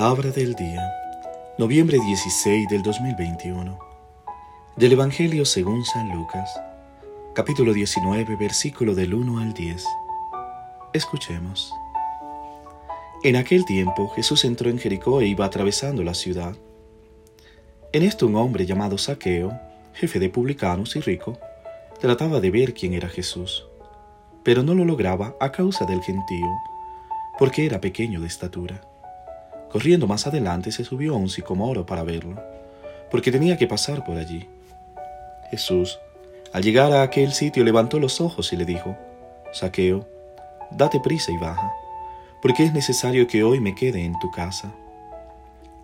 Palabra del día, noviembre 16 del 2021. Del Evangelio según San Lucas, capítulo 19, versículo del 1 al 10. Escuchemos. En aquel tiempo Jesús entró en Jericó e iba atravesando la ciudad. En esto un hombre llamado Saqueo, jefe de publicanos y rico, trataba de ver quién era Jesús, pero no lo lograba a causa del gentío, porque era pequeño de estatura. Corriendo más adelante se subió a un sicomoro para verlo, porque tenía que pasar por allí. Jesús, al llegar a aquel sitio, levantó los ojos y le dijo, Saqueo, date prisa y baja, porque es necesario que hoy me quede en tu casa.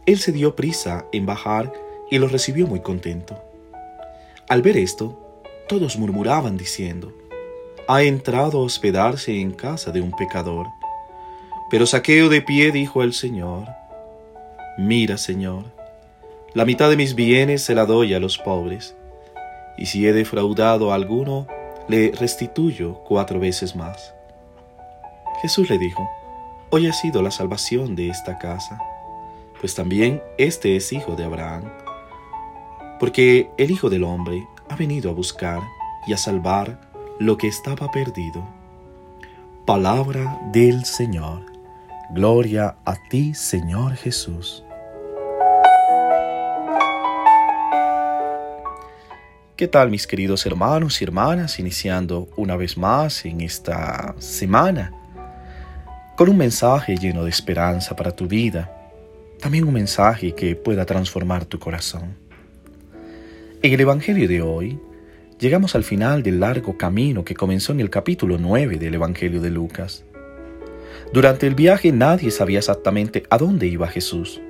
Él se dio prisa en bajar y lo recibió muy contento. Al ver esto, todos murmuraban diciendo, ha entrado a hospedarse en casa de un pecador. Pero Saqueo de pie dijo al Señor, Mira, Señor, la mitad de mis bienes se la doy a los pobres, y si he defraudado a alguno, le restituyo cuatro veces más. Jesús le dijo, Hoy ha sido la salvación de esta casa, pues también este es hijo de Abraham, porque el Hijo del Hombre ha venido a buscar y a salvar lo que estaba perdido. Palabra del Señor. Gloria a ti, Señor Jesús. ¿Qué tal mis queridos hermanos y hermanas? Iniciando una vez más en esta semana con un mensaje lleno de esperanza para tu vida, también un mensaje que pueda transformar tu corazón. En el Evangelio de hoy, llegamos al final del largo camino que comenzó en el capítulo 9 del Evangelio de Lucas. Durante el viaje nadie sabía exactamente a dónde iba Jesús.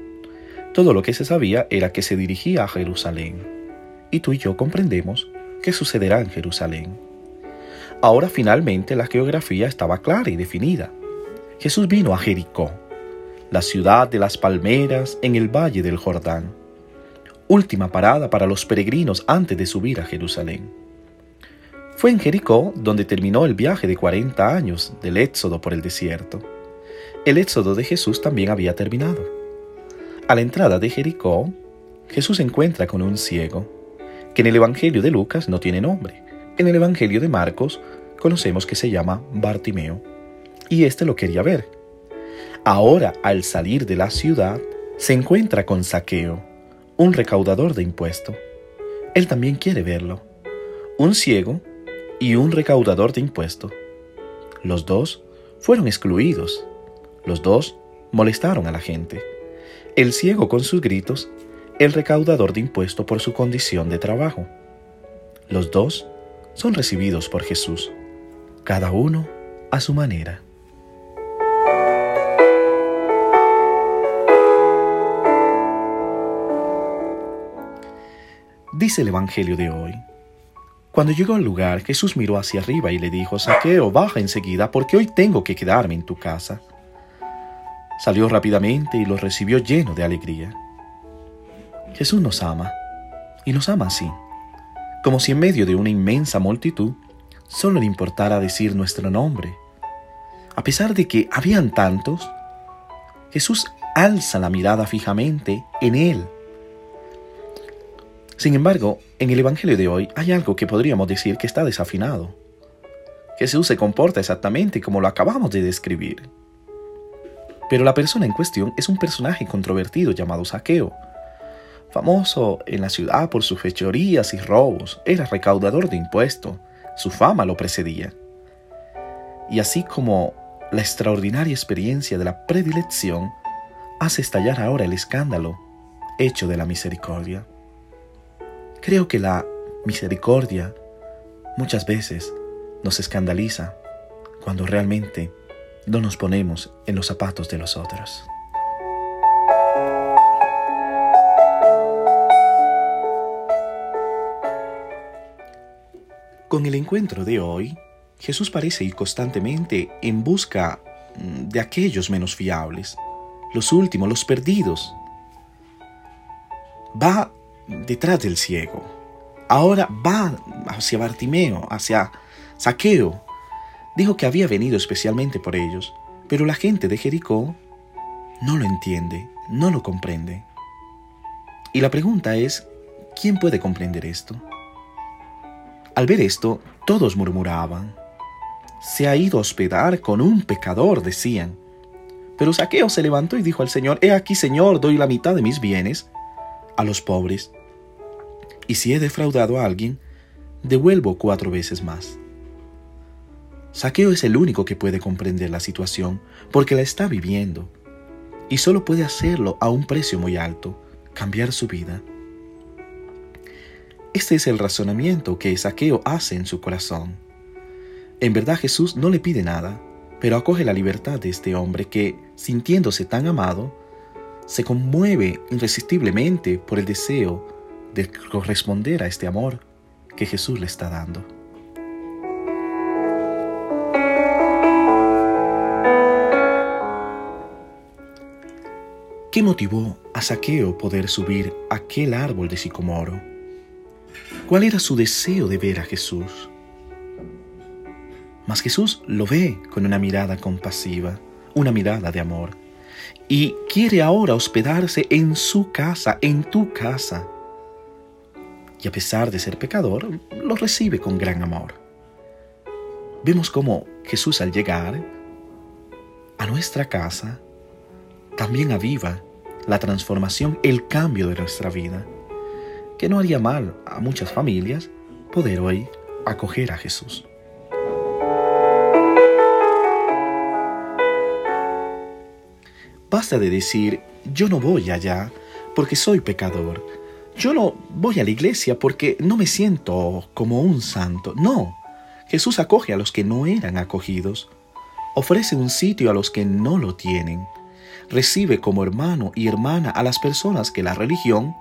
Todo lo que se sabía era que se dirigía a Jerusalén. Y tú y yo comprendemos qué sucederá en Jerusalén. Ahora finalmente la geografía estaba clara y definida. Jesús vino a Jericó, la ciudad de las palmeras en el valle del Jordán. Última parada para los peregrinos antes de subir a Jerusalén. Fue en Jericó donde terminó el viaje de 40 años del éxodo por el desierto. El éxodo de Jesús también había terminado. A la entrada de Jericó, Jesús se encuentra con un ciego, que en el Evangelio de Lucas no tiene nombre. En el Evangelio de Marcos conocemos que se llama Bartimeo, y éste lo quería ver. Ahora, al salir de la ciudad, se encuentra con Saqueo, un recaudador de impuesto. Él también quiere verlo. Un ciego y un recaudador de impuestos. Los dos fueron excluidos. Los dos molestaron a la gente. El ciego con sus gritos, el recaudador de impuestos por su condición de trabajo. Los dos son recibidos por Jesús, cada uno a su manera. Dice el Evangelio de hoy. Cuando llegó al lugar, Jesús miró hacia arriba y le dijo, Saqueo, baja enseguida, porque hoy tengo que quedarme en tu casa. Salió rápidamente y lo recibió lleno de alegría. Jesús nos ama, y nos ama así, como si en medio de una inmensa multitud solo le importara decir nuestro nombre. A pesar de que habían tantos, Jesús alza la mirada fijamente en Él sin embargo, en el Evangelio de hoy hay algo que podríamos decir que está desafinado. Jesús se comporta exactamente como lo acabamos de describir. Pero la persona en cuestión es un personaje controvertido llamado Saqueo. Famoso en la ciudad por sus fechorías y robos, era recaudador de impuestos, su fama lo precedía. Y así como la extraordinaria experiencia de la predilección hace estallar ahora el escándalo hecho de la misericordia. Creo que la misericordia muchas veces nos escandaliza cuando realmente no nos ponemos en los zapatos de los otros. Con el encuentro de hoy, Jesús parece ir constantemente en busca mm, de aquellos menos fiables, los últimos, los perdidos. Va detrás del ciego. Ahora va hacia Bartimeo, hacia Saqueo. Dijo que había venido especialmente por ellos, pero la gente de Jericó no lo entiende, no lo comprende. Y la pregunta es, ¿quién puede comprender esto? Al ver esto, todos murmuraban. Se ha ido a hospedar con un pecador, decían. Pero Saqueo se levantó y dijo al Señor, He aquí, Señor, doy la mitad de mis bienes a los pobres. Y si he defraudado a alguien, devuelvo cuatro veces más. Saqueo es el único que puede comprender la situación porque la está viviendo y solo puede hacerlo a un precio muy alto, cambiar su vida. Este es el razonamiento que Saqueo hace en su corazón. En verdad Jesús no le pide nada, pero acoge la libertad de este hombre que, sintiéndose tan amado, se conmueve irresistiblemente por el deseo de corresponder a este amor que Jesús le está dando. ¿Qué motivó a Saqueo poder subir aquel árbol de sicomoro? ¿Cuál era su deseo de ver a Jesús? Mas Jesús lo ve con una mirada compasiva, una mirada de amor, y quiere ahora hospedarse en su casa, en tu casa. Y a pesar de ser pecador, lo recibe con gran amor. Vemos cómo Jesús al llegar a nuestra casa, también aviva la transformación, el cambio de nuestra vida, que no haría mal a muchas familias poder hoy acoger a Jesús. Basta de decir, yo no voy allá porque soy pecador. Yo no voy a la iglesia porque no me siento como un santo. No, Jesús acoge a los que no eran acogidos. Ofrece un sitio a los que no lo tienen recibe como hermano y hermana a las personas que la religión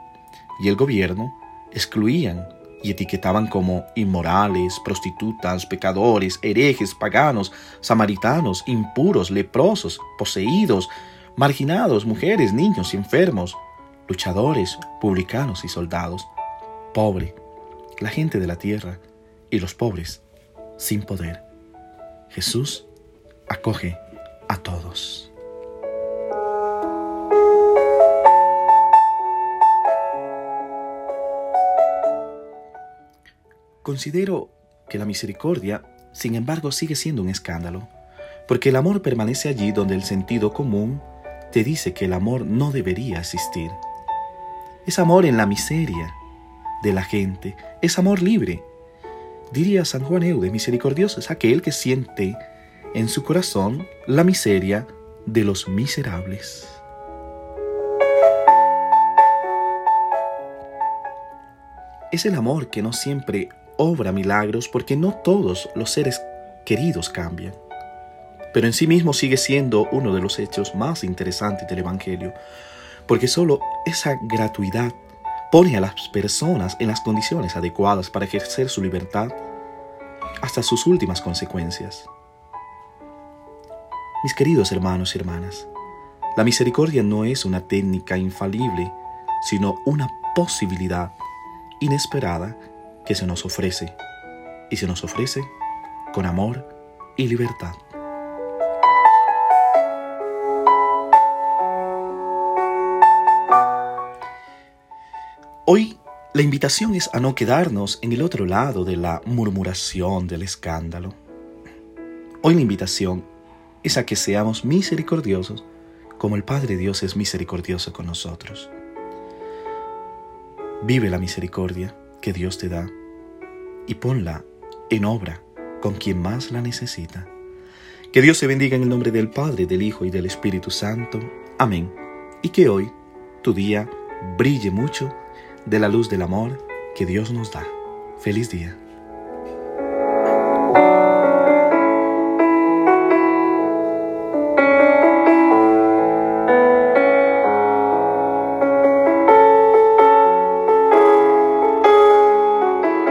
y el gobierno excluían y etiquetaban como inmorales, prostitutas, pecadores, herejes, paganos, samaritanos, impuros, leprosos, poseídos, marginados, mujeres, niños y enfermos, luchadores, publicanos y soldados, pobre, la gente de la tierra y los pobres sin poder. Jesús acoge a todos. Considero que la misericordia, sin embargo, sigue siendo un escándalo, porque el amor permanece allí donde el sentido común te dice que el amor no debería existir. Es amor en la miseria de la gente, es amor libre. Diría San Juan Eude, misericordioso es aquel que siente en su corazón la miseria de los miserables. Es el amor que no siempre obra milagros porque no todos los seres queridos cambian. Pero en sí mismo sigue siendo uno de los hechos más interesantes del Evangelio, porque solo esa gratuidad pone a las personas en las condiciones adecuadas para ejercer su libertad hasta sus últimas consecuencias. Mis queridos hermanos y hermanas, la misericordia no es una técnica infalible, sino una posibilidad inesperada que se nos ofrece y se nos ofrece con amor y libertad. La invitación es a no quedarnos en el otro lado de la murmuración, del escándalo. Hoy la invitación es a que seamos misericordiosos como el Padre Dios es misericordioso con nosotros. Vive la misericordia que Dios te da y ponla en obra con quien más la necesita. Que Dios se bendiga en el nombre del Padre, del Hijo y del Espíritu Santo. Amén. Y que hoy tu día brille mucho de la luz del amor que Dios nos da. Feliz día.